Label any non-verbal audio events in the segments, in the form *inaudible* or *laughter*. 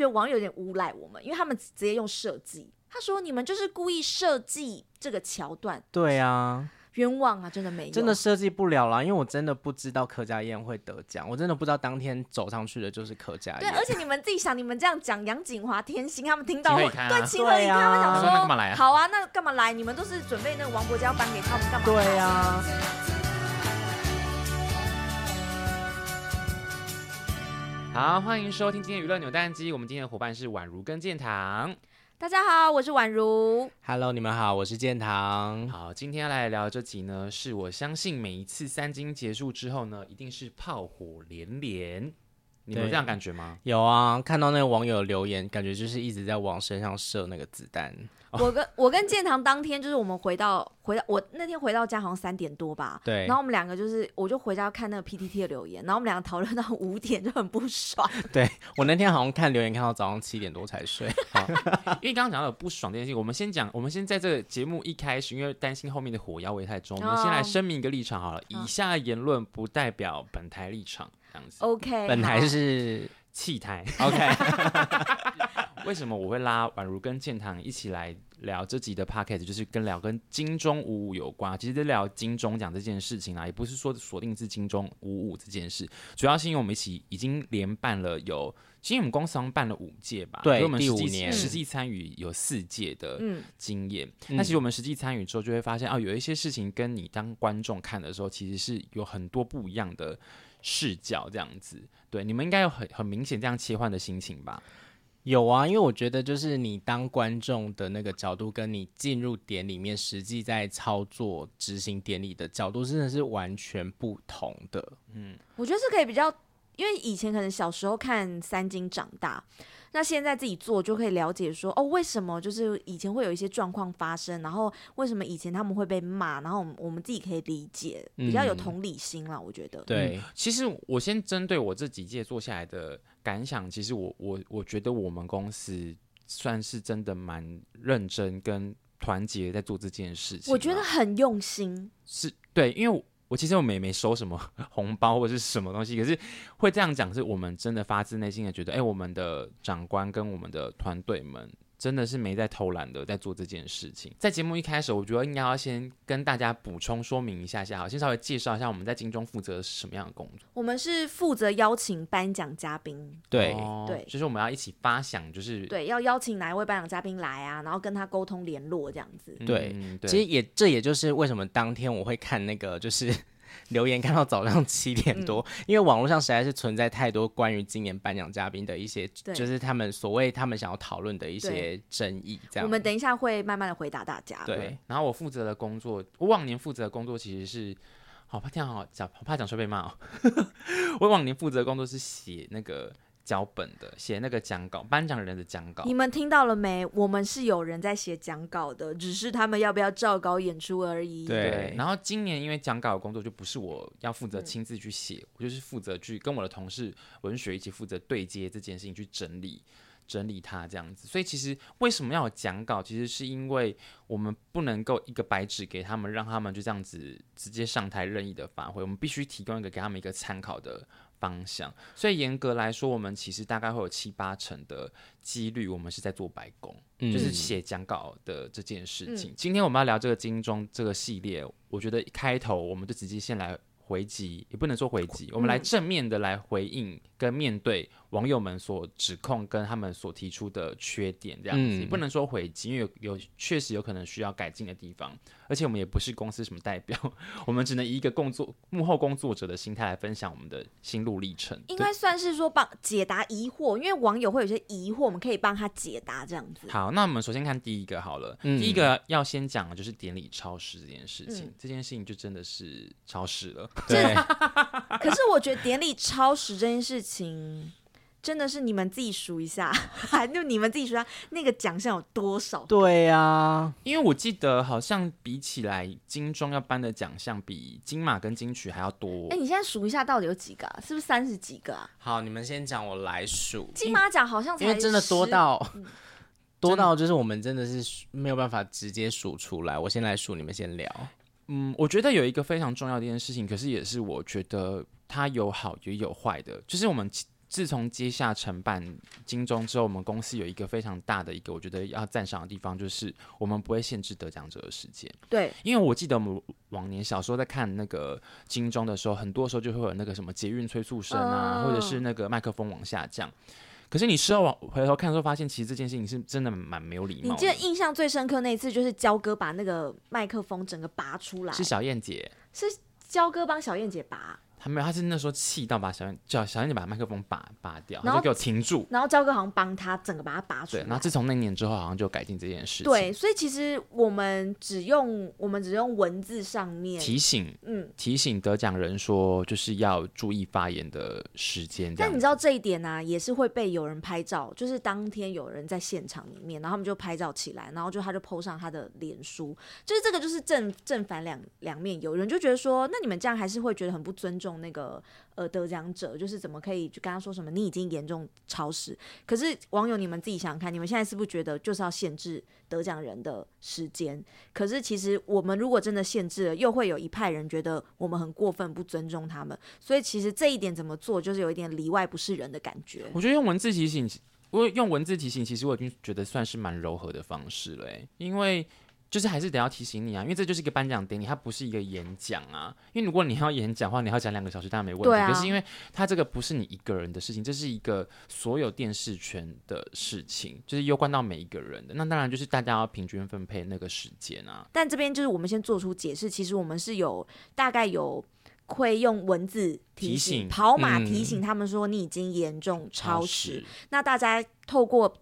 觉得网友有点诬赖我们，因为他们直接用设计，他说你们就是故意设计这个桥段。对啊。冤枉啊！真的没有，真的设计不了啦，因为我真的不知道柯佳嬿会得奖，我真的不知道当天走上去的就是柯佳嬿。对，而且你们自己想，你们这样讲杨景华、天心他们听到，对，情何以堪？他们想说，那干嘛来啊？好啊，那干嘛来？你们都是准备那个王伯嘉颁给他们干嘛？对啊。好，欢迎收听今天娱乐扭蛋机，我们今天的伙伴是宛如跟建堂。大家好，我是宛如。Hello，你们好，我是建堂。好，今天要来聊这集呢，是我相信每一次三金结束之后呢，一定是炮火连连。你们有这样感觉吗？有啊，看到那个网友留言，感觉就是一直在往身上射那个子弹。我跟我跟建堂当天就是我们回到回到我那天回到家好像三点多吧，对，然后我们两个就是我就回家看那个 PTT 的留言，然后我们两个讨论到五点就很不爽。*laughs* 对，我那天好像看留言看到早上七点多才睡，*laughs* 因为刚刚讲到有不爽这件事情，我们先讲，我们先在这个节目一开始，因为担心后面的火药味太重，我们先来声明一个立场好了，以下言论不代表本台立场，这样子。OK，本台是弃台。OK，*laughs* 为什么我会拉宛如跟建堂一起来？聊这集的 podcast 就是跟聊跟金钟五五有关，其实在聊金钟奖这件事情啦，也不是说锁定是金钟五五这件事，主要是因为我们一起已经连办了有，其实我们公司好像办了五届吧，对，我们第五年。实际参与有四届的经验，嗯、那其实我们实际参与之后就会发现啊，有一些事情跟你当观众看的时候，其实是有很多不一样的视角，这样子，对，你们应该有很很明显这样切换的心情吧。有啊，因为我觉得就是你当观众的那个角度，跟你进入典里面实际在操作执行典礼的角度，真的是完全不同的。嗯，我觉得是可以比较，因为以前可能小时候看三金长大。那现在自己做就可以了解说哦，为什么就是以前会有一些状况发生，然后为什么以前他们会被骂，然后我们我们自己可以理解，比较有同理心啦。嗯、我觉得。对、嗯，其实我先针对我这几届做下来的感想，其实我我我觉得我们公司算是真的蛮认真跟团结在做这件事情。我觉得很用心。是对，因为我。我其实我们也没收什么 *laughs* 红包或者是什么东西，可是会这样讲，是我们真的发自内心的觉得，哎、欸，我们的长官跟我们的团队们。真的是没在偷懒的，在做这件事情。在节目一开始，我觉得应该要先跟大家补充说明一下下，好，先稍微介绍一下我们在金钟负责什么样的工作。我们是负责邀请颁奖嘉宾，对、哦、对，就是我们要一起发想，就是对，要邀请哪一位颁奖嘉宾来啊，然后跟他沟通联络这样子。对，嗯、对，其实也这也就是为什么当天我会看那个就是。留言看到早上七点多，嗯、因为网络上实在是存在太多关于今年颁奖嘉宾的一些，就是他们所谓他们想要讨论的一些争议。这样，我们等一下会慢慢的回答大家。对，对然后我负责的工作，我往年负责的工作其实是，好怕这样好讲，好怕讲说被骂哦。*laughs* 我往年负责的工作是写那个。脚本的写那个讲稿，颁奖人的讲稿，你们听到了没？我们是有人在写讲稿的，只是他们要不要照稿演出而已。对。然后今年因为讲稿的工作就不是我要负责亲自去写，嗯、我就是负责去跟我的同事文学一起负责对接这件事情，去整理整理它这样子。所以其实为什么要有讲稿？其实是因为我们不能够一个白纸给他们，让他们就这样子直接上台任意的发挥。我们必须提供一个给他们一个参考的。方向，所以严格来说，我们其实大概会有七八成的几率，我们是在做白工，嗯、就是写讲稿的这件事情。嗯、今天我们要聊这个金钟这个系列，我觉得一开头我们就直接先来回击，也不能说回击，嗯、我们来正面的来回应跟面对。网友们所指控跟他们所提出的缺点，这样子，也、嗯、不能说回击，因为有有确实有可能需要改进的地方，而且我们也不是公司什么代表，我们只能以一个工作幕后工作者的心态来分享我们的心路历程。应该算是说帮解答疑惑，因为网友会有些疑惑，我们可以帮他解答这样子。好，那我们首先看第一个好了，嗯、第一个要先讲的就是典礼超时这件事情，嗯、这件事情就真的是超时了。对，可是我觉得典礼超时这件事情。真的是你们自己数一下，*laughs* 还就你们自己数下那个奖项有多少？对呀、啊，因为我记得好像比起来金钟要颁的奖项比金马跟金曲还要多。哎，你现在数一下到底有几个啊？是不是三十几个啊？好，你们先讲，我来数。金马奖好像才因为真的多到、嗯、*laughs* 多到就是我们真的是没有办法直接数出来。我先来数，你们先聊。嗯，我觉得有一个非常重要的一件事情，可是也是我觉得它有好也有坏的，就是我们。自从接下承办金钟之后，我们公司有一个非常大的一个我觉得要赞赏的地方，就是我们不会限制得奖者的时间。对，因为我记得我们往年小时候在看那个金钟的时候，很多时候就会有那个什么捷运催促声啊，或者是那个麦克风往下降。可是你事后往回头看的时候，发现其实这件事情是真的蛮没有礼貌。你记得印象最深刻那一次，就是焦哥把那个麦克风整个拔出来，是小燕姐，是焦哥帮小燕姐拔。他没有，他是那时候气到把小燕叫小燕姐把麦克风拔拔掉，然后就给我停住。然后焦哥好像帮他整个把它拔出来。对，然后自从那年之后，好像就改进这件事情。对，所以其实我们只用我们只用文字上面提醒，嗯，提醒得奖人说就是要注意发言的时间。但你知道这一点呢、啊，也是会被有人拍照，就是当天有人在现场里面，然后他们就拍照起来，然后就他就 po 上他的脸书，就是这个就是正正反两两面。有人就觉得说，那你们这样还是会觉得很不尊重用那个。呃，得奖者就是怎么可以就跟他说什么？你已经严重超时。可是网友，你们自己想想看，你们现在是不是觉得就是要限制得奖人的时间？可是其实我们如果真的限制了，又会有一派人觉得我们很过分，不尊重他们。所以其实这一点怎么做，就是有一点里外不是人的感觉。我觉得用文字提醒，我用文字提醒，其实我已经觉得算是蛮柔和的方式了，因为。就是还是得要提醒你啊，因为这就是一个颁奖典礼，它不是一个演讲啊。因为如果你要演讲的话，你要讲两个小时，当然没问题。可是因为它这个不是你一个人的事情，这是一个所有电视圈的事情，就是攸关到每一个人的。那当然就是大家要平均分配那个时间啊。但这边就是我们先做出解释，其实我们是有大概有会用文字提醒，提醒跑马提醒他们说你已经严重超时。嗯。那大家透过。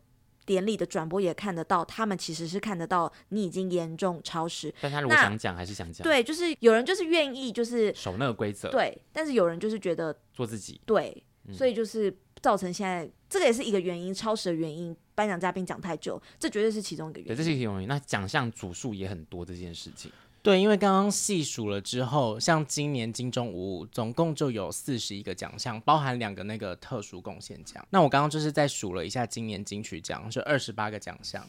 典礼的转播也看得到，他们其实是看得到你已经严重超时。但他如果想讲，还是想讲。对，就是有人就是愿意就是守那个规则。对，但是有人就是觉得做自己。对，所以就是造成现在、嗯、这个也是一个原因，超时的原因。颁奖嘉宾讲太久，这绝对是其中一个原因。对，这是一个原因。那奖项组数也很多这件事情。对，因为刚刚细数了之后，像今年金钟五总共就有四十一个奖项，包含两个那个特殊贡献奖。那我刚刚就是在数了一下，今年金曲奖是二十八个奖项，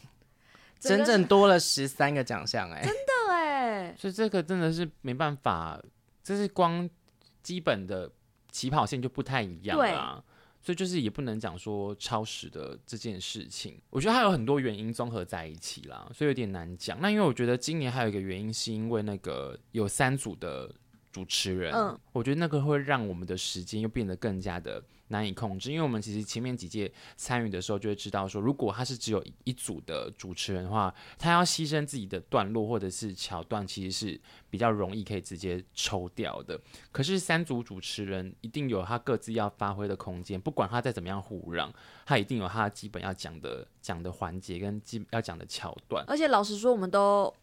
整整多了十三个奖项，哎，真的哎，所以这个真的是没办法，这是光基本的起跑线就不太一样了。所以就是也不能讲说超时的这件事情，我觉得还有很多原因综合在一起啦，所以有点难讲。那因为我觉得今年还有一个原因，是因为那个有三组的主持人，嗯，我觉得那个会让我们的时间又变得更加的。难以控制，因为我们其实前面几届参与的时候就会知道说，如果他是只有一组的主持人的话，他要牺牲自己的段落或者是桥段，其实是比较容易可以直接抽掉的。可是三组主持人一定有他各自要发挥的空间，不管他再怎么样互让，他一定有他基本要讲的讲的环节跟基要讲的桥段。而且老实说，我们都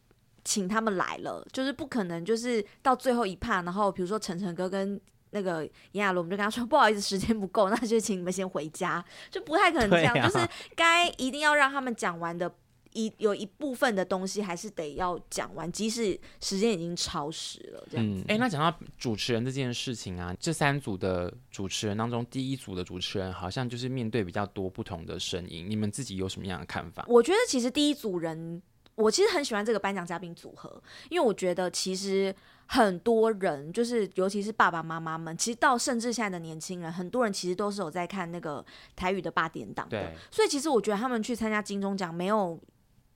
请他们来了，就是不可能就是到最后一趴，然后比如说晨晨哥跟。那个炎亚纶，我们就跟他说不好意思，时间不够，那就请你们先回家，就不太可能这样。啊、就是该一定要让他们讲完的一有一部分的东西，还是得要讲完，即使时间已经超时了。这样子。哎、嗯欸，那讲到主持人这件事情啊，这三组的主持人当中，第一组的主持人好像就是面对比较多不同的声音，你们自己有什么样的看法？我觉得其实第一组人，我其实很喜欢这个颁奖嘉宾组合，因为我觉得其实。很多人就是，尤其是爸爸妈妈们，其实到甚至现在的年轻人，很多人其实都是有在看那个台语的八点档的。对。所以其实我觉得他们去参加金钟奖没有，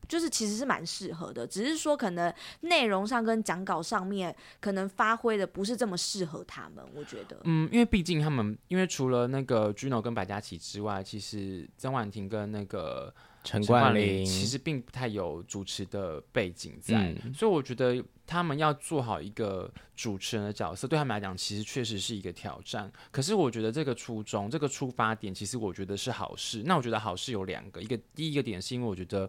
就是其实是蛮适合的，只是说可能内容上跟讲稿上面可能发挥的不是这么适合他们。我觉得，嗯，因为毕竟他们，因为除了那个 Gino 跟白嘉琪之外，其实曾婉婷跟那个陈冠霖其实并不太有主持的背景在，嗯、所以我觉得。他们要做好一个主持人的角色，对他们来讲，其实确实是一个挑战。可是，我觉得这个初衷、这个出发点，其实我觉得是好事。那我觉得好事有两个，一个第一个点是因为我觉得。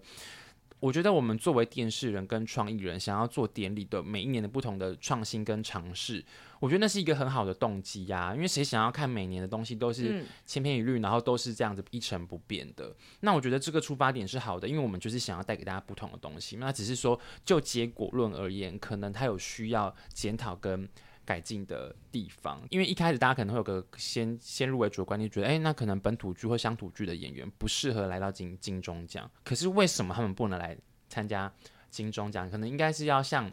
我觉得我们作为电视人跟创意人，想要做典礼的每一年的不同的创新跟尝试，我觉得那是一个很好的动机呀。因为谁想要看每年的东西都是千篇一律，然后都是这样子一成不变的？那我觉得这个出发点是好的，因为我们就是想要带给大家不同的东西。那只是说就结果论而言，可能它有需要检讨跟。改进的地方，因为一开始大家可能会有个先先入为主的观念，觉得哎，那可能本土剧或乡土剧的演员不适合来到金金钟奖。可是为什么他们不能来参加金钟奖？可能应该是要像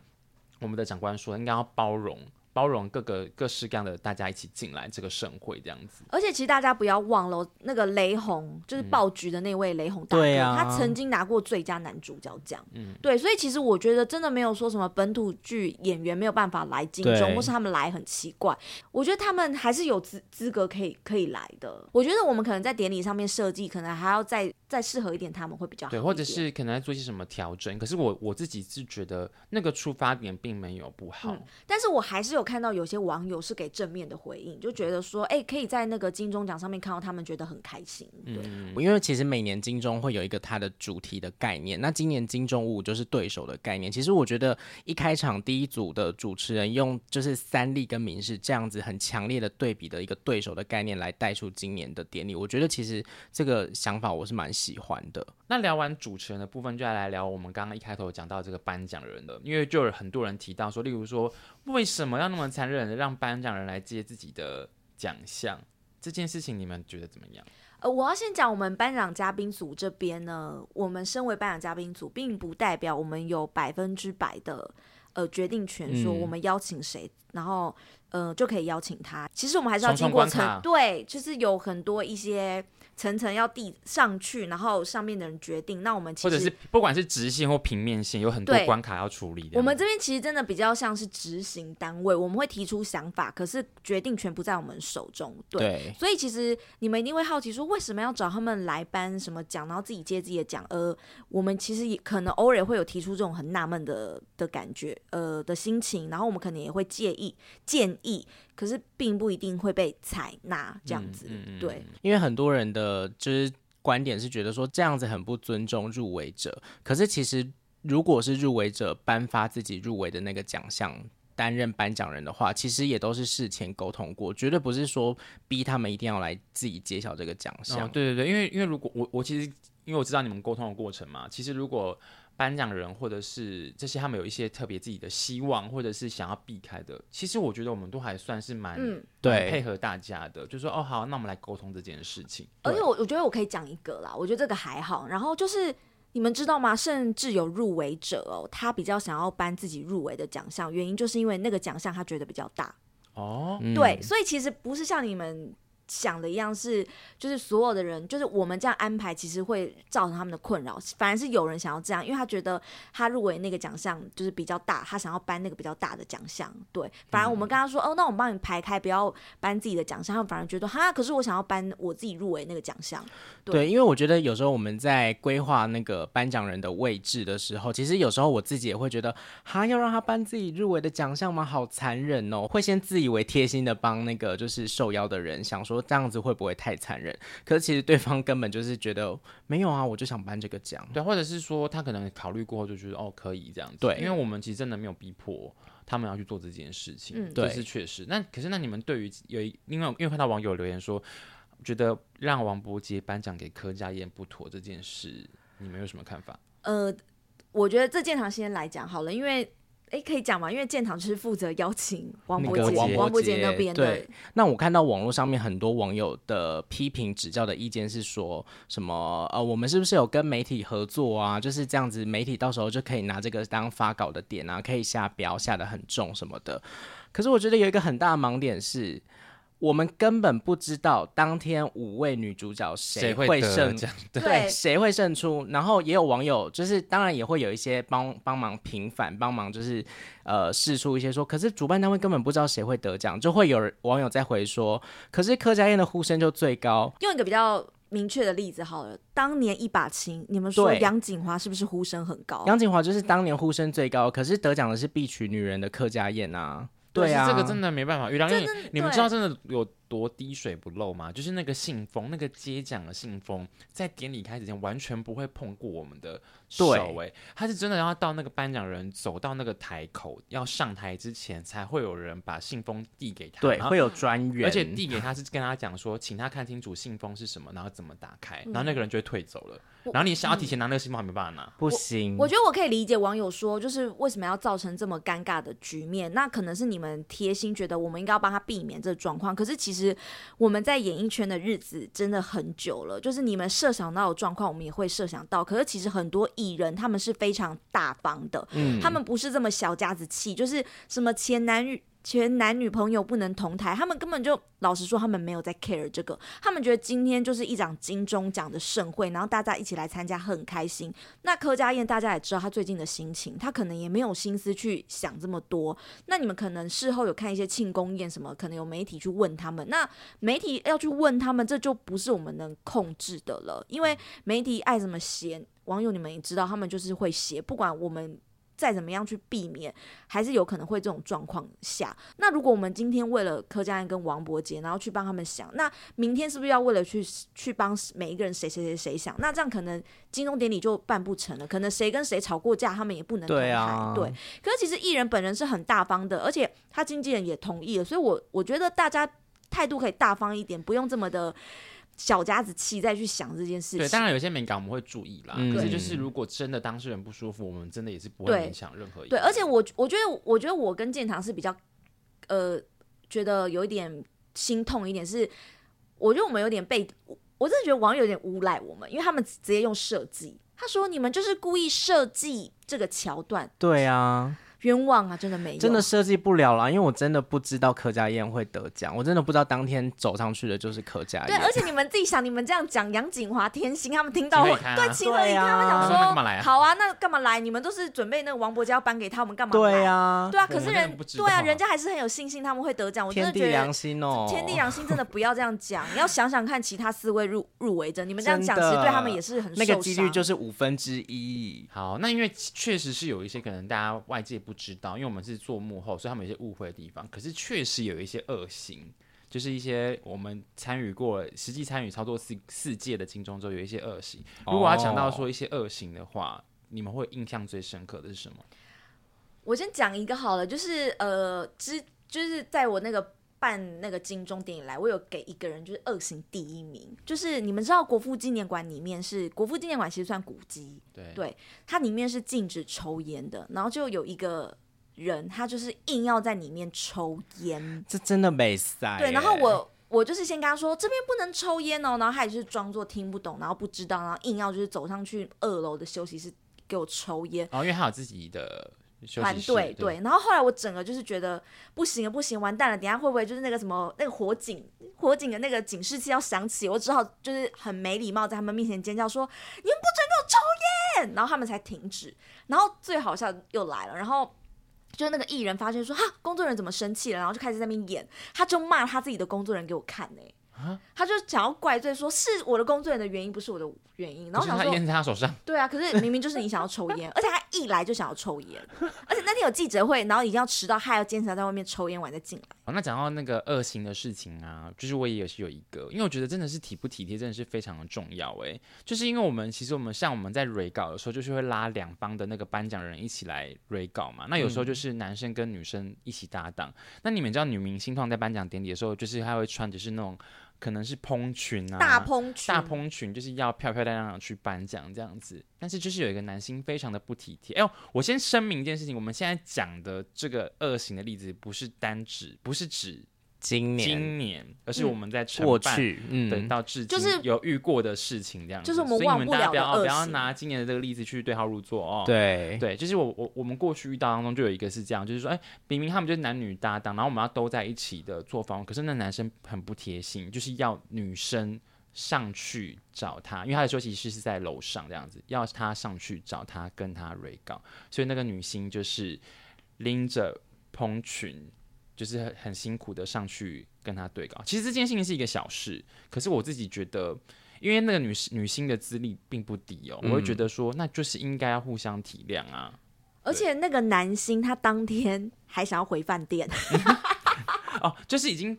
我们的长官说，应该要包容。包容各个各式各样的大家一起进来这个盛会这样子。而且其实大家不要忘了，那个雷洪就是爆菊的那位雷洪大哥，嗯啊、他曾经拿过最佳男主角奖。嗯，对，所以其实我觉得真的没有说什么本土剧演员没有办法来金钟，或是他们来很奇怪。我觉得他们还是有资资格可以可以来的。我觉得我们可能在典礼上面设计，可能还要再再适合一点，他们会比较好。对，或者是可能在做一些什么调整。可是我我自己是觉得那个出发点并没有不好。嗯但是我还是有看到有些网友是给正面的回应，就觉得说，哎、欸，可以在那个金钟奖上面看到他们觉得很开心。对，嗯、因为其实每年金钟会有一个它的主题的概念，那今年金钟五就是对手的概念。其实我觉得一开场第一组的主持人用就是三立跟民视这样子很强烈的对比的一个对手的概念来带出今年的典礼，我觉得其实这个想法我是蛮喜欢的。那聊完主持人的部分，就要来聊我们刚刚一开头讲到这个颁奖人的，因为就有很多人提到说，例如说。为什么要那么残忍的让颁奖人来接自己的奖项？这件事情你们觉得怎么样？呃，我要先讲我们颁奖嘉宾组这边呢，我们身为颁奖嘉宾组，并不代表我们有百分之百的呃决定权，说我们邀请谁，嗯、然后呃就可以邀请他。其实我们还是要经过层，对，就是有很多一些。层层要递上去，然后上面的人决定。那我们其实或者是不管是直线或平面线，有很多关卡要处理。我们这边其实真的比较像是执行单位，我们会提出想法，可是决定权不在我们手中。对，对所以其实你们一定会好奇说，为什么要找他们来颁什么奖，然后自己接自己的奖？呃，我们其实也可能偶尔会有提出这种很纳闷的的感觉，呃的心情，然后我们可能也会介意建议。可是并不一定会被采纳这样子，嗯嗯、对，因为很多人的就是观点是觉得说这样子很不尊重入围者。可是其实如果是入围者颁发自己入围的那个奖项，担任颁奖人的话，其实也都是事前沟通过，绝对不是说逼他们一定要来自己揭晓这个奖项。哦。对对对，因为因为如果我我其实因为我知道你们沟通的过程嘛，其实如果。颁奖人或者是这些，他们有一些特别自己的希望，或者是想要避开的。其实我觉得我们都还算是蛮、嗯、对配合大家的，就说哦好，那我们来沟通这件事情。而且我我觉得我可以讲一个啦，我觉得这个还好。然后就是你们知道吗？甚至有入围者哦，他比较想要颁自己入围的奖项，原因就是因为那个奖项他觉得比较大哦。对，所以其实不是像你们。想的一样是，就是所有的人，就是我们这样安排，其实会造成他们的困扰。反而是有人想要这样，因为他觉得他入围那个奖项就是比较大，他想要颁那个比较大的奖项。对，反而我们跟他说，嗯、哦，那我们帮你排开，不要颁自己的奖项。他们反而觉得，哈，可是我想要颁我自己入围那个奖项。对，对，因为我觉得有时候我们在规划那个颁奖人的位置的时候，其实有时候我自己也会觉得，哈，要让他颁自己入围的奖项吗？好残忍哦！会先自以为贴心的帮那个就是受邀的人想说。这样子会不会太残忍？可是其实对方根本就是觉得没有啊，我就想颁这个奖。对，或者是说他可能考虑过后就觉得哦可以这样子。对，因为我们其实真的没有逼迫他们要去做这件事情。嗯，对，是确实。那可是那你们对于有一因为因为看到网友留言说，觉得让王伯杰颁奖给柯佳嬿不妥这件事，你们有什么看法？呃，我觉得这建堂先来讲好了，因为。哎，可以讲吗？因为建堂就是负责邀请王伯杰、那个、王伯杰那边的。对，那我看到网络上面很多网友的批评指教的意见是说什么？呃，我们是不是有跟媒体合作啊？就是这样子，媒体到时候就可以拿这个当发稿的点啊，可以下标下的很重什么的。可是我觉得有一个很大的盲点是。我们根本不知道当天五位女主角谁会胜，对，谁会胜出。然后也有网友，就是当然也会有一些帮帮忙平反，帮忙就是呃试出一些说，可是主办单位根本不知道谁会得奖，就会有网友在回说，可是柯佳燕的呼声就最高。用一个比较明确的例子好了，当年一把青，你们说杨锦华是不是呼声很高？杨锦华就是当年呼声最高，可是得奖的是必娶女人的柯佳嬿啊。对啊，这个真的没办法，月亮，因为你们知道真的有多滴水不漏吗？就是那个信封，那个接奖的信封，在典礼开始前完全不会碰过我们的手，哎，他是真的要到那个颁奖人走到那个台口要上台之前，才会有人把信封递给他，对，会有专员，而且递给他是跟他讲说，请他看清楚信封是什么，然后怎么打开，然后那个人就会退走了。然后你想要提前拿那个信封，还没办法拿，嗯、不行我。我觉得我可以理解网友说，就是为什么要造成这么尴尬的局面？那可能是你们贴心，觉得我们应该要帮他避免这个状况。可是其实我们在演艺圈的日子真的很久了，就是你们设想到的状况，我们也会设想到。可是其实很多艺人他们是非常大方的，嗯，他们不是这么小家子气，就是什么前男前男女朋友不能同台，他们根本就老实说，他们没有在 care 这个，他们觉得今天就是一场金钟奖的盛会，然后大家一起来参加，很开心。那柯佳嬿大家也知道他最近的心情，他可能也没有心思去想这么多。那你们可能事后有看一些庆功宴什么，可能有媒体去问他们，那媒体要去问他们，这就不是我们能控制的了，因为媒体爱怎么写，网友你们也知道，他们就是会写，不管我们。再怎么样去避免，还是有可能会这种状况下。那如果我们今天为了柯佳嬿跟王伯杰，然后去帮他们想，那明天是不是要为了去去帮每一个人谁谁谁谁想？那这样可能金钟典礼就办不成了。可能谁跟谁吵过架，他们也不能同台。对啊，对。可是其实艺人本人是很大方的，而且他经纪人也同意了，所以我我觉得大家态度可以大方一点，不用这么的。小家子气再去想这件事情，对，当然有些敏感我们会注意啦。嗯、可是就是如果真的当事人不舒服，我们真的也是不会影响任何一个。对，而且我我觉得，我觉得我跟建堂是比较，呃，觉得有一点心痛一点是，我觉得我们有点被，我真的觉得网友有点诬赖我们，因为他们直接用设计，他说你们就是故意设计这个桥段。对啊。冤枉啊！真的没有，真的设计不了啦，因为我真的不知道柯佳燕会得奖，我真的不知道当天走上去的就是柯佳燕。对，而且你们自己想，你们这样讲杨景华、天心他们听到会对情何以堪？他们想说，好啊，那干嘛来？你们都是准备那个王伯家要颁给他们干嘛？对啊，对啊。可是人对啊，人家还是很有信心他们会得奖。我真的觉得天地良心哦，天地良心真的不要这样讲。你要想想看，其他四位入入围者，你们这样讲其实对他们也是很那个几率就是五分之一。好，那因为确实是有一些可能大家外界不知道，因为我们。是做幕后，所以他们有些误会的地方。可是确实有一些恶行，就是一些我们参与过、实际参与操作四四届的金钟之后，有一些恶行。如果要讲到说一些恶行的话，你们会印象最深刻的是什么？我先讲一个好了，就是呃，之就是在我那个办那个金钟电影来，我有给一个人就是恶行第一名，就是你们知道国父纪念馆里面是国父纪念馆，其实算古迹，对，对，它里面是禁止抽烟的，然后就有一个。人他就是硬要在里面抽烟，这真的没塞。对，然后我我就是先跟他说这边不能抽烟哦，然后他也是装作听不懂，然后不知道，然后硬要就是走上去二楼的休息室给我抽烟。哦，因为他有自己的团队，对。然后后来我整个就是觉得不行了，不行，完蛋了，等下会不会就是那个什么那个火警火警的那个警示器要响起？我只好就是很没礼貌在他们面前尖叫说：“你们不准给我抽烟！”然后他们才停止。然后最好笑又来了，然后。就那个艺人发现说哈，工作人员怎么生气了，然后就开始在那边演，他就骂他自己的工作人员给我看呢、欸。他就想要怪罪说，是我的工作人员的原因，不是我的原因。然后想说，烟在他手上。对啊，可是明明就是你想要抽烟，*laughs* 而且他一来就想要抽烟，而且那天有记者会，然后已经要迟到，他还要坚持在外面抽烟完再进来。哦，那讲到那个恶行的事情啊，就是我也是有一个，因为我觉得真的是体不体贴，真的是非常的重要。哎，就是因为我们其实我们像我们在 re 稿的时候，就是会拉两方的那个颁奖人一起来 re 稿嘛。那有时候就是男生跟女生一起搭档。嗯、那你们知道女明星通常在颁奖典礼的时候，就是她会穿的是那种。可能是蓬裙啊，大蓬裙，大蓬裙就是要漂漂亮亮的去颁奖这样子。但是就是有一个男星非常的不体贴。哎呦，我先声明一件事情，我们现在讲的这个恶行的例子，不是单指，不是指。今年，今年，而是我们在承办过去，嗯，等到至今有遇过的事情这样子，就是我们忘不了的恶行。所以你们大家不要不要拿今年的这个例子去对号入座哦。对对，就是我我我们过去遇到当中就有一个是这样，就是说，哎，明明他们就是男女搭档，然后我们要都在一起的做访问，可是那男生很不贴心，就是要女生上去找他，因为他的休息室是在楼上这样子，要他上去找他跟他 re 稿，所以那个女星就是拎着蓬裙。就是很很辛苦的上去跟他对稿，其实这件事情是一个小事，可是我自己觉得，因为那个女女星的资历并不低哦，嗯、我会觉得说，那就是应该要互相体谅啊。而且那个男星他当天还想要回饭店，*laughs* 哦，就是已经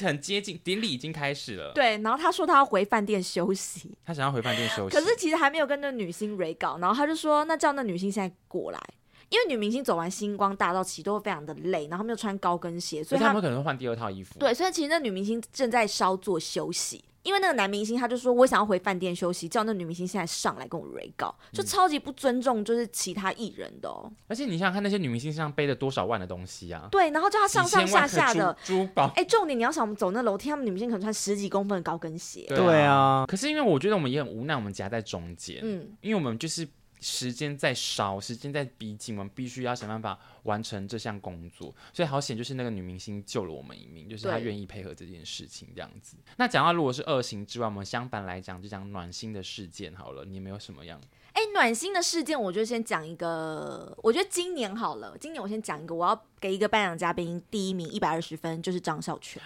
很接近典礼已经开始了，对，然后他说他要回饭店休息，他想要回饭店休。息，可是其实还没有跟那女星 re 稿，然后他就说，那叫那女星现在过来。因为女明星走完星光大道其实都会非常的累，然后没有穿高跟鞋，所以他们可能会换第二套衣服。对，所以其实那女明星正在稍作休息。因为那个男明星他就说，我想要回饭店休息，叫那女明星现在上来跟我 re 稿，就超级不尊重，就是其他艺人的哦。而且你想想看，那些女明星身上背着多少万的东西啊？对，然后叫她上上下下的珠宝。哎，重点你要想，我们走那楼梯，他们女明星可能穿十几公分的高跟鞋。对啊。可是因为我觉得我们也很无奈，我们夹在中间。嗯，因为我们就是。时间在烧，时间在逼近，我们必须要想办法完成这项工作。所以好险，就是那个女明星救了我们一命，就是她愿意配合这件事情这样子。那讲到如果是恶行之外，我们相反来讲，就讲暖心的事件好了。你有没有什么样？哎、欸，暖心的事件，我就先讲一个。我觉得今年好了，今年我先讲一个，我要给一个颁奖嘉宾第一名一百二十分，就是张孝全。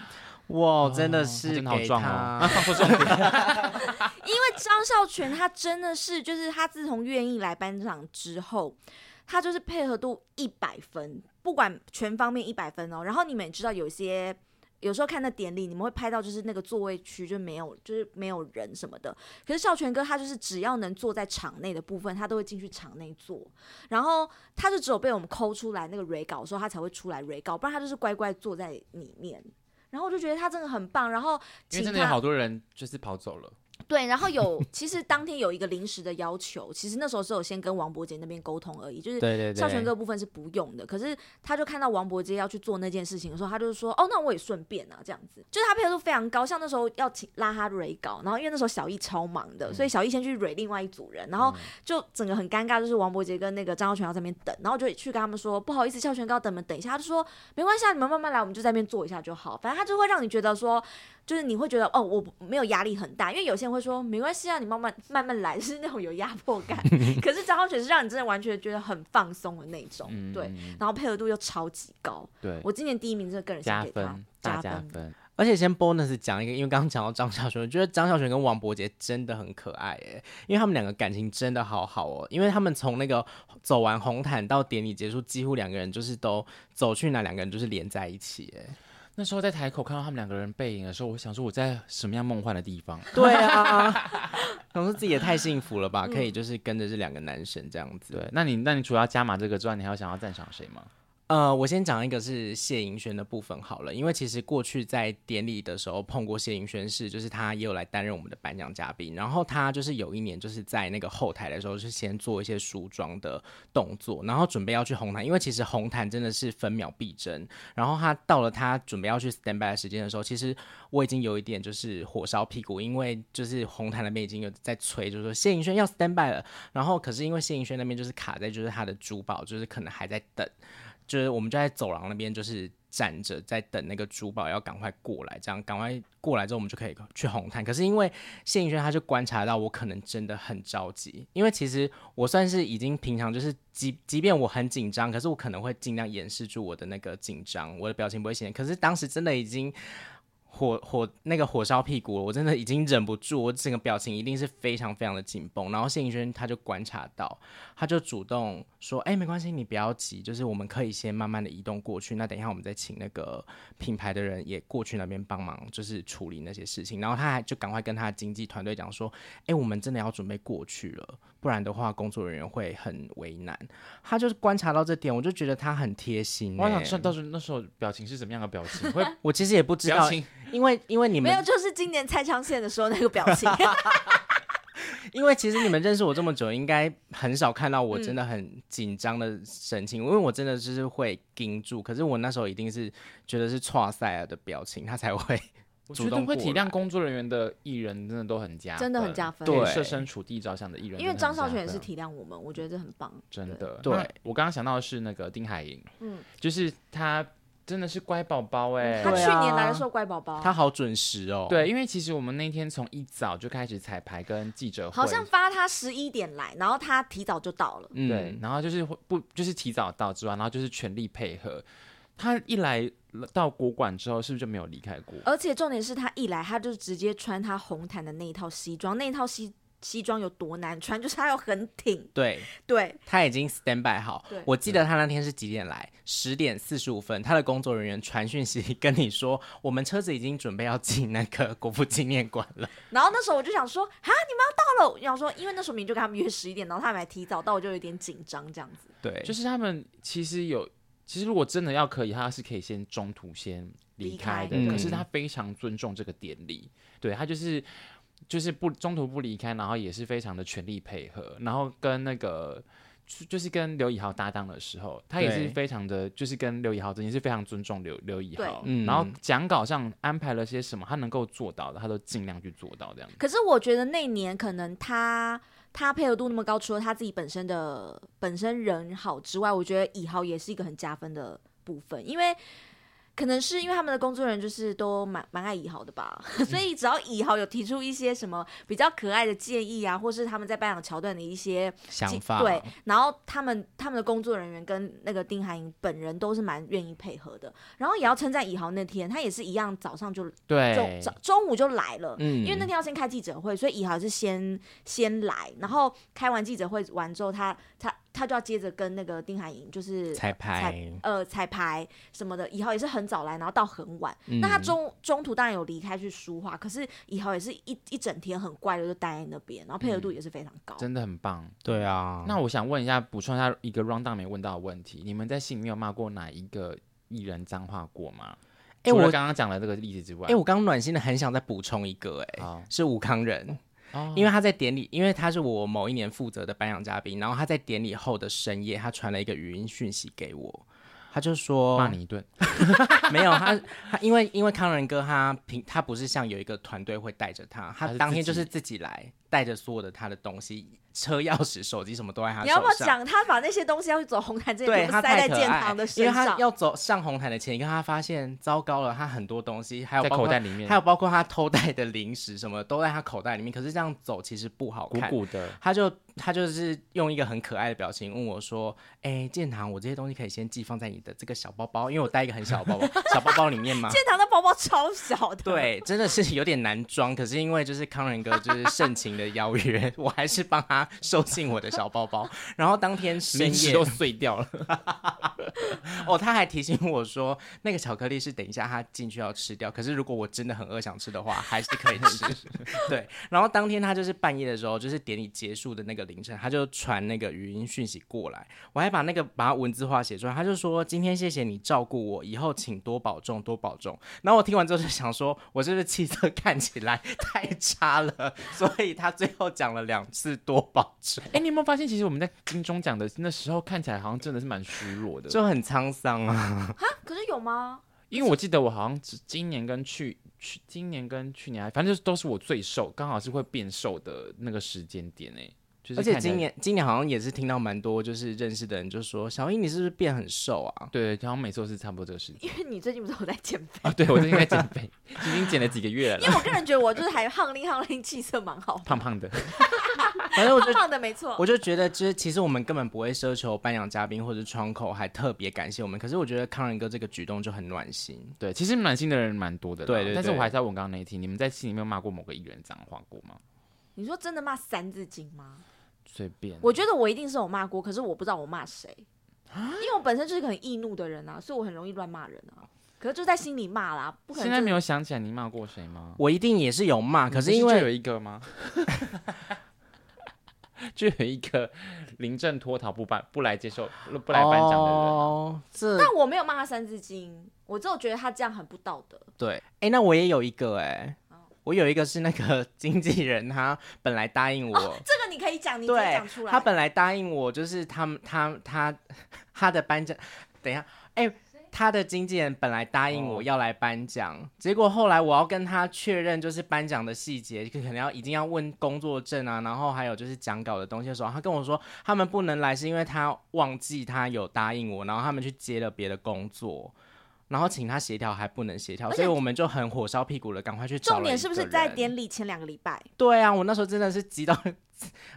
哇，真的是给他，哦、他哦、*laughs* 因为张孝全他真的是，就是他自从愿意来颁奖之后，他就是配合度一百分，不管全方面一百分哦。然后你们也知道，有些有时候看那典礼，你们会拍到就是那个座位区就没有，就是没有人什么的。可是孝全哥他就是只要能坐在场内的部分，他都会进去场内坐。然后他就只有被我们抠出来那个 re 稿的时候，他才会出来 re 稿，不然他就是乖乖坐在里面。然后我就觉得他真的很棒，然后因为真的有好多人就是跑走了。对，然后有其实当天有一个临时的要求，其实那时候是有先跟王伯杰那边沟通而已，就是孝全哥部分是不用的。可是他就看到王伯杰要去做那件事情的时候，他就说：“哦，那我也顺便啊，这样子。”就是他配合度非常高，像那时候要请拉他蕊搞，然后因为那时候小易超忙的，嗯、所以小易先去蕊另外一组人，然后就整个很尴尬，就是王伯杰跟那个张孝全要在那边等，然后就去跟他们说：“不好意思，孝全哥要等们等一下。”他就说：“没关系啊，你们慢慢来，我们就在那边坐一下就好。”反正他就会让你觉得说。就是你会觉得哦，我没有压力很大，因为有些人会说没关系啊，你慢慢慢慢来，*laughs* 是那种有压迫感。*laughs* 可是张孝全是让你真的完全觉得很放松的那种，嗯、对，然后配合度又超级高。对，我今年第一名，这个个人加分，加分，加分。而且先 bonus 讲一个，因为刚刚讲到张孝全，我觉得张孝全跟王伯杰真的很可爱哎，因为他们两个感情真的好好哦，因为他们从那个走完红毯到典礼结束，几乎两个人就是都走去哪，两个人就是连在一起哎。那时候在台口看到他们两个人背影的时候，我想说我在什么样梦幻的地方？对啊，*laughs* 想说自己也太幸福了吧，可以就是跟着这两个男神这样子。对，那你那你除了要加码这个之外，你还有想要赞赏谁吗？呃，我先讲一个是谢盈萱的部分好了，因为其实过去在典礼的时候碰过谢盈萱，是就是他也有来担任我们的颁奖嘉宾，然后他就是有一年就是在那个后台的时候是先做一些梳妆的动作，然后准备要去红毯，因为其实红毯真的是分秒必争，然后他到了他准备要去 stand by 的时间的时候，其实我已经有一点就是火烧屁股，因为就是红毯那边已经有在催，就是说谢盈萱要 stand by 了，然后可是因为谢盈萱那边就是卡在就是他的珠宝，就是可能还在等。就是我们就在走廊那边，就是站着在等那个珠宝要赶快过来，这样赶快过来之后，我们就可以去红毯。可是因为谢颖轩，他就观察到我可能真的很着急，因为其实我算是已经平常就是即即便我很紧张，可是我可能会尽量掩饰住我的那个紧张，我的表情不会显。可是当时真的已经。火火那个火烧屁股，我真的已经忍不住，我整个表情一定是非常非常的紧绷。然后谢盈萱他就观察到，他就主动说：“哎、欸，没关系，你不要急，就是我们可以先慢慢的移动过去。那等一下我们再请那个品牌的人也过去那边帮忙，就是处理那些事情。”然后他还就赶快跟他的经纪团队讲说：“哎、欸，我们真的要准备过去了，不然的话工作人员会很为难。”他就是观察到这点，我就觉得他很贴心、欸。我想知道到时候那时候表情是怎么样的表情？会 *laughs* 我其实也不知道。因为因为你们没有，就是今年蔡昌宪的时候那个表情。*laughs* 因为其实你们认识我这么久，应该很少看到我真的很紧张的神情，嗯、因为我真的就是会盯住。可是我那时候一定是觉得是错赛尔的表情，他才会 *laughs* 主动会体谅工作人员的艺人，真的都很加分，真的很加分。对，设身处地着想的艺人，因为张少泉也是体谅我们，我觉得这很棒，真的。对，我刚刚想到的是那个丁海寅，嗯，就是他。真的是乖宝宝哎！他去年来的时候乖宝宝，他好准时哦。对，因为其实我们那天从一早就开始彩排跟记者会，好像发他十一点来，然后他提早就到了。嗯，对，然后就是不就是提早到之外，然后就是全力配合。他一来到国馆之后，是不是就没有离开过？而且重点是他一来，他就直接穿他红毯的那一套西装，那一套西。西装有多难穿，*laughs* 就是它要很挺。对对，他已经 stand by 好。我记得他那天是几点来？十点四十五分，他的工作人员传讯息跟你说，*laughs* 我们车子已经准备要进那个国父纪念馆了。然后那时候我就想说，啊，你们要到了。我想说，因为那时候明明就跟他们约十一点，然后他们还提早到，我就有点紧张这样子。对，就是他们其实有，其实如果真的要可以，他是可以先中途先离开的。可是他非常尊重这个典礼，对他就是。就是不中途不离开，然后也是非常的全力配合，然后跟那个就是跟刘以豪搭档的时候，他也是非常的，就是跟刘以豪，也是非常尊重刘刘以豪，嗯，然后讲稿上安排了些什么，他能够做到的，他都尽量去做到这样。可是我觉得那年可能他他配合度那么高，除了他自己本身的本身人好之外，我觉得以豪也是一个很加分的部分，因为。可能是因为他们的工作人员就是都蛮蛮爱以豪的吧，*laughs* 嗯、所以只要以豪有提出一些什么比较可爱的建议啊，或是他们在颁奖桥段的一些想法，对，然后他们他们的工作人员跟那个丁海寅本人都是蛮愿意配合的。然后也要称赞以豪那天，他也是一样早上就对中中中午就来了，嗯，因为那天要先开记者会，所以以豪是先先来，然后开完记者会完之后他，他他。就要接着跟那个丁海寅就是彩排，呃，彩排什么的。以豪也是很早来，然后到很晚。嗯、那他中中途当然有离开去书画，可是以豪也是一一整天很乖的就待在那边，然后配合度也是非常高，嗯、真的很棒。对啊，那我想问一下，补充一下一个 round down 没问到的问题，你们在戏里面有骂过哪一个艺人脏话过吗？哎、欸，我刚刚讲了这个例子之外，哎、欸，我刚刚暖心的很想再补充一个、欸，哎，是吴康仁。因为他在典礼，因为他是我某一年负责的颁奖嘉宾，然后他在典礼后的深夜，他传了一个语音讯息给我，他就说骂你一顿，*laughs* 没有他他因为因为康仁哥他平他不是像有一个团队会带着他，他当天就是自己来带着所有的他的东西。车钥匙、手机什么都在他手上。你要不要讲他把那些东西要去走红毯这些都塞在建堂的身上？因为他要走上红毯的前一刻，他发现糟糕了，他很多东西还有在口袋里面，还有包括他偷带的零食什么都在他口袋里面。可是这样走其实不好看，鼓鼓的。他就他就是用一个很可爱的表情问我说：“哎、欸，建堂，我这些东西可以先寄放在你的这个小包包，因为我带一个很小的包包，小包包里面嘛。*laughs* ”建堂的包包超小的，对，真的是有点难装。可是因为就是康仁哥就是盛情的邀约，*laughs* 我还是帮他收进我的小包包，*laughs* 然后当天深夜都碎掉了。*laughs* 哦，他还提醒我说，那个巧克力是等一下他进去要吃掉。可是如果我真的很饿想吃的话，还是可以吃。对，然后当天他就是半夜的时候，就是典礼结束的那个凌晨，他就传那个语音讯息过来，我还把那个把他文字化写出来。他就说：“今天谢谢你照顾我，以后请多保重，多保重。”然后我听完之后就想说，我是不是气色看起来太差了？所以他最后讲了两次多保重。哎，你有没有发现，其实我们在金钟奖的那时候看起来好像真的是蛮虚弱的，就很沧桑啊。哈，可是有吗？因为我记得我好像只今年跟去去今年跟去年还，反正就是都是我最瘦，刚好是会变瘦的那个时间点哎。就是、而且今年今年好像也是听到蛮多，就是认识的人就说小英你是不是变很瘦啊？对，好像每次都是差不多这个事情。因为你最近不是有在减肥啊？对，我最近在减肥，*laughs* 已经减了几个月了。因为我个人觉得我就是还胖拎胖拎，气色蛮好，胖胖的。*laughs* 反正我就胖胖的没错。我就觉得，就是其实我们根本不会奢求颁奖嘉宾或者窗口还特别感谢我们，可是我觉得康仁哥这个举动就很暖心。对，其实暖心的人蛮多的。对，对对。但是我还是要问刚刚那一题，你们在戏里面骂过某个艺人脏话过吗？你说真的骂三字经吗？随便，我觉得我一定是有骂过，可是我不知道我骂谁，因为我本身就是个很易怒的人啊，所以我很容易乱骂人啊。可是就在心里骂啦，不可能。现在没有想起来你骂过谁吗？我一定也是有骂，可是因为就有一个吗？*laughs* *laughs* 就有一个临阵脱逃不颁不来接受不来颁奖的人，哦，这但我没有骂他三字经，我只有觉得他这样很不道德。对，哎、欸，那我也有一个哎、欸。我有一个是那个经纪人，他本来答应我，哦、这个你可以讲，你可以讲出来。他本来答应我，就是他们他他 *laughs* 他的颁奖，等一下，哎、欸，他的经纪人本来答应我要来颁奖，哦、结果后来我要跟他确认，就是颁奖的细节，可能要一定要问工作证啊，然后还有就是讲稿的东西的时候，他跟我说他们不能来，是因为他忘记他有答应我，然后他们去接了别的工作。然后请他协调还不能协调，所以我们就很火烧屁股了，赶快去找。重点是不是在典礼前两个礼拜？对啊，我那时候真的是急到。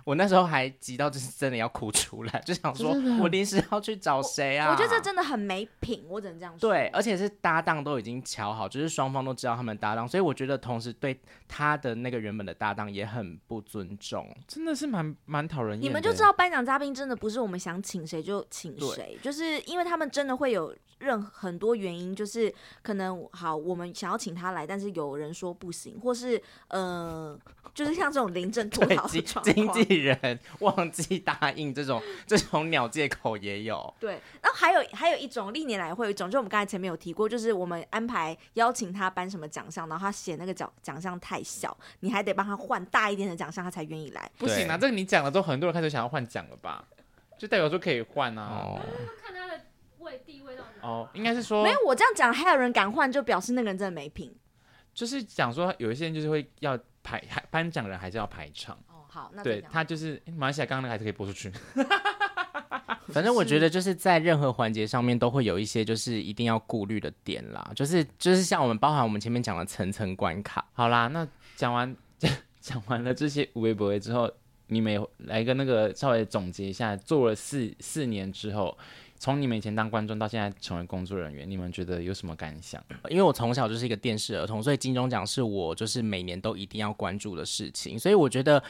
我那时候还急到就是真的要哭出来，就想说我临时要去找谁啊？我，我觉得这真的很没品，我只能这样说。对，而且是搭档都已经瞧好，就是双方都知道他们搭档，所以我觉得同时对他的那个原本的搭档也很不尊重，真的是蛮蛮讨人厌。你们就知道颁奖嘉宾真的不是我们想请谁就请谁，就是因为他们真的会有任很多原因，就是可能好我们想要请他来，但是有人说不行，或是呃，就是像这种临阵脱逃的状况。经纪人忘记答应这种这种鸟借口也有。对，然后还有还有一种历年来会有一种，就我们刚才前面有提过，就是我们安排邀请他颁什么奖项，然后他写那个奖奖项太小，你还得帮他换大一点的奖项，他才愿意来。不行啊，这个你讲了之后很多人开始想要换奖了吧？就代表说可以换啊。哦，看他的位地位。哦，应该是说没有我这样讲，还有人敢换，就表示那个人真的没品。就是讲说有一些人就是会要排颁奖人还是要排场。哦好，那对他就是马来西亚刚刚那个还是可以播出去。*laughs* 反正我觉得就是在任何环节上面都会有一些就是一定要顾虑的点啦，就是就是像我们包含我们前面讲的层层关卡。好啦，那讲完 *laughs* 讲完了这些无微不微之后，你们来个那个稍微总结一下，做了四四年之后。从你们以前当观众到现在成为工作人员，你们觉得有什么感想？因为我从小就是一个电视儿童，所以金钟奖是我就是每年都一定要关注的事情，所以我觉得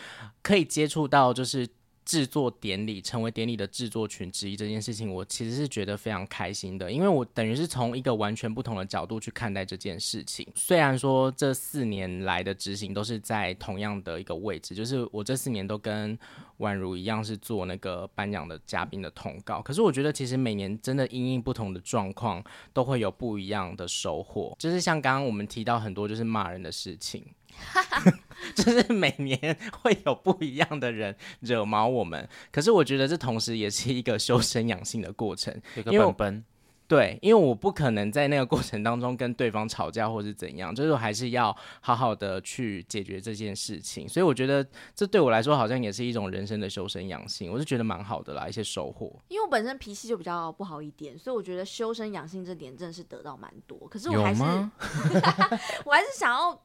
可以接触到就是。制作典礼成为典礼的制作群之一这件事情，我其实是觉得非常开心的，因为我等于是从一个完全不同的角度去看待这件事情。虽然说这四年来的执行都是在同样的一个位置，就是我这四年都跟宛如一样是做那个颁奖的嘉宾的通告，可是我觉得其实每年真的因应不同的状况，都会有不一样的收获。就是像刚刚我们提到很多就是骂人的事情。*laughs* 就是每年会有不一样的人惹毛我们，可是我觉得这同时也是一个修身养性的过程。有个本本，对，因为我不可能在那个过程当中跟对方吵架或是怎样，就是我还是要好好的去解决这件事情。所以我觉得这对我来说好像也是一种人生的修身养性，我是觉得蛮好的啦，一些收获。因为我本身脾气就比较不好一点，所以我觉得修身养性这点真的是得到蛮多。可是我还是，*laughs* 我还是想要。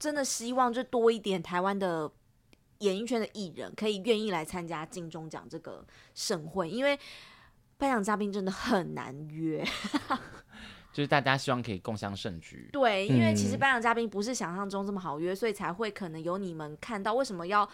真的希望就多一点台湾的演艺圈的艺人可以愿意来参加金钟奖这个盛会，因为颁奖嘉宾真的很难约，*laughs* 就是大家希望可以共享盛举。对，因为其实颁奖嘉宾不是想象中这么好约，所以才会可能有你们看到为什么要。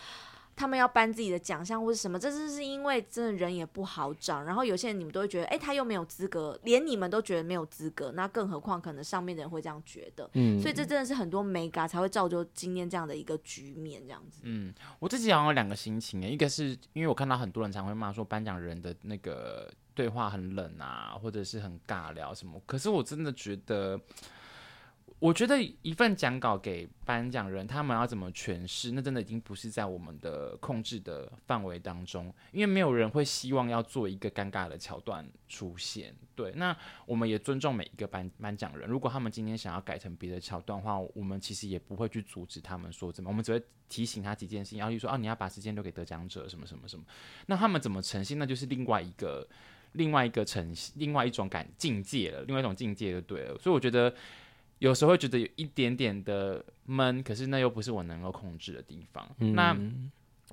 他们要颁自己的奖项或是什么，这是因为真的人也不好找。然后有些人你们都会觉得，哎、欸，他又没有资格，连你们都觉得没有资格，那更何况可能上面的人会这样觉得。嗯，所以这真的是很多美嘎才会造就今天这样的一个局面，这样子。嗯，我自己好像有两个心情诶，一个是因为我看到很多人常会骂说颁奖人的那个对话很冷啊，或者是很尬聊什么，可是我真的觉得。我觉得一份讲稿给颁奖人，他们要怎么诠释，那真的已经不是在我们的控制的范围当中，因为没有人会希望要做一个尴尬的桥段出现。对，那我们也尊重每一个颁颁奖人，如果他们今天想要改成别的桥段的话，我们其实也不会去阻止他们说怎么，我们只会提醒他几件事情，然后就说啊，你要把时间留给得奖者，什么什么什么。那他们怎么呈现，那就是另外一个另外一个呈现，另外一种感境界了，另外一种境界就对了。所以我觉得。有时候会觉得有一点点的闷，可是那又不是我能够控制的地方。嗯、那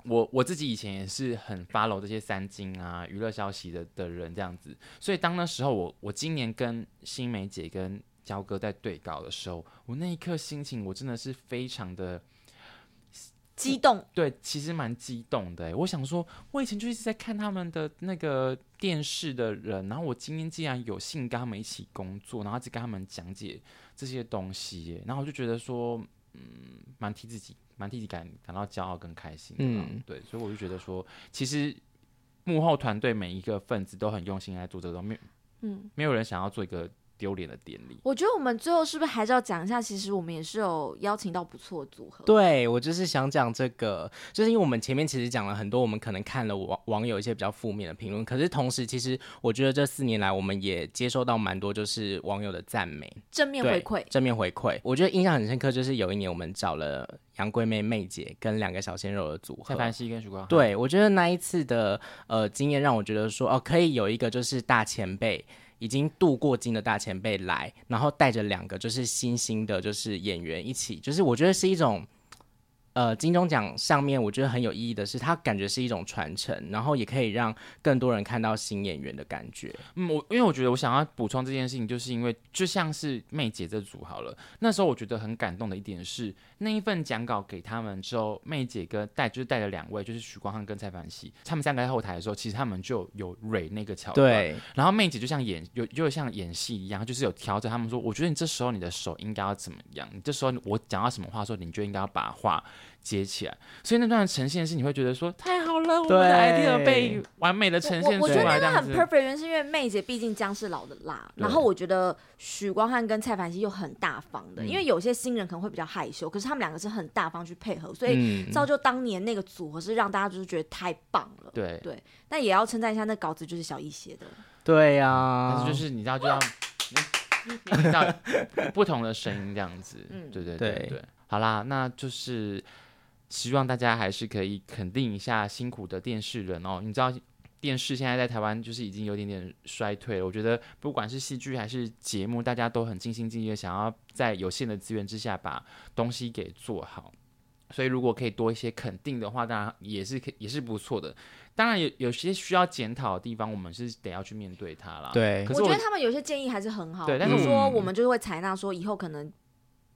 我我自己以前也是很 follow 这些三金啊娱乐消息的的人这样子，所以当那时候我我今年跟新梅姐跟焦哥在对稿的时候，我那一刻心情我真的是非常的。激动，对，其实蛮激动的。我想说，我以前就一直在看他们的那个电视的人，然后我今天竟然有幸跟他们一起工作，然后一直跟他们讲解这些东西，然后我就觉得说，嗯，蛮替自己，蛮替自己感感到骄傲跟开心。嗯，对，所以我就觉得说，其实幕后团队每一个分子都很用心在做这个东西，嗯，没有人想要做一个。丢脸的典礼，我觉得我们最后是不是还是要讲一下？其实我们也是有邀请到不错的组合。对，我就是想讲这个，就是因为我们前面其实讲了很多，我们可能看了网网友一些比较负面的评论，可是同时其实我觉得这四年来我们也接收到蛮多就是网友的赞美、正面回馈、正面回馈。我觉得印象很深刻，就是有一年我们找了杨贵妹妹姐跟两个小鲜肉的组合，蔡凡熙跟许光。对，我觉得那一次的呃经验让我觉得说哦，可以有一个就是大前辈。已经镀过金的大前辈来，然后带着两个就是新兴的，就是演员一起，就是我觉得是一种。呃，金钟奖上面我觉得很有意义的是，它感觉是一种传承，然后也可以让更多人看到新演员的感觉。嗯，我因为我觉得我想要补充这件事情，就是因为就像是妹姐这组好了，那时候我觉得很感动的一点是，那一份讲稿给他们之后，妹姐跟带就是带了两位，就是许光汉跟蔡凡熙，他们三个在后台的时候，其实他们就有蕊那个桥段，对。然后妹姐就像演有就像演戏一样，就是有调整他们说，我觉得你这时候你的手应该要怎么样，你这时候我讲到什么话的时候，你就应该要把话。接起来，所以那段呈现是你会觉得说太好了，我们的 idea 被完美的呈现出来。我，我觉得那很 perfect，原因是因为妹姐毕竟姜是老的辣，然后我觉得许光汉跟蔡凡熙又很大方的，嗯，因为有些新人可能会比较害羞，可是他们两个是很大方去配合，所以造就当年那个组合是让大家就是觉得太棒了。对对，但也要称赞一下那稿子就是小易写的。对呀，啊，但是就是你知道就要听到不同的声音这样子。嗯，对对对对，对，好啦，那就是。希望大家还是可以肯定一下辛苦的电视人哦。你知道电视现在在台湾就是已经有点点衰退了。我觉得不管是戏剧还是节目，大家都很尽心尽力，想要在有限的资源之下把东西给做好。所以如果可以多一些肯定的话，当然也是可也是不错的。当然有有些需要检讨的地方，我们是得要去面对它啦。对，可是我，我觉得他们有些建议还是很好。对，但是说嗯我们就会采纳说以后可能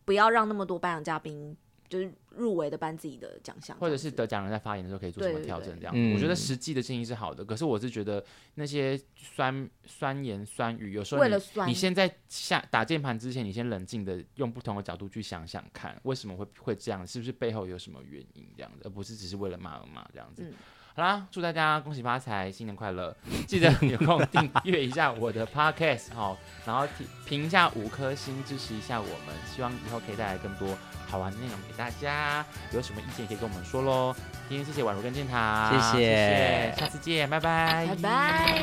不要让那么多颁奖嘉宾。就是入围的颁自己的奖项，或者是得奖人在发言的时候可以做什么调整，这样我觉得实际的建议是好的，可是我是觉得那些酸酸言酸语，有时候你为了酸，你先在下打键盘之前，你先冷静的用不同的角度去想想看，为什么会会这样，是不是背后有什么原因这样子，而不是只是为了骂而骂这样子。嗯好啦，祝大家恭喜发财，新年快乐！记得有空订阅一下我的 podcast *laughs* 哈，然后评一下五颗星，支持一下我们。希望以后可以带来更多好玩的内容给大家。有什么意见也可以跟我们说喽。今天谢谢宛如跟建堂，谢谢，谢谢，下次见，拜拜，拜拜。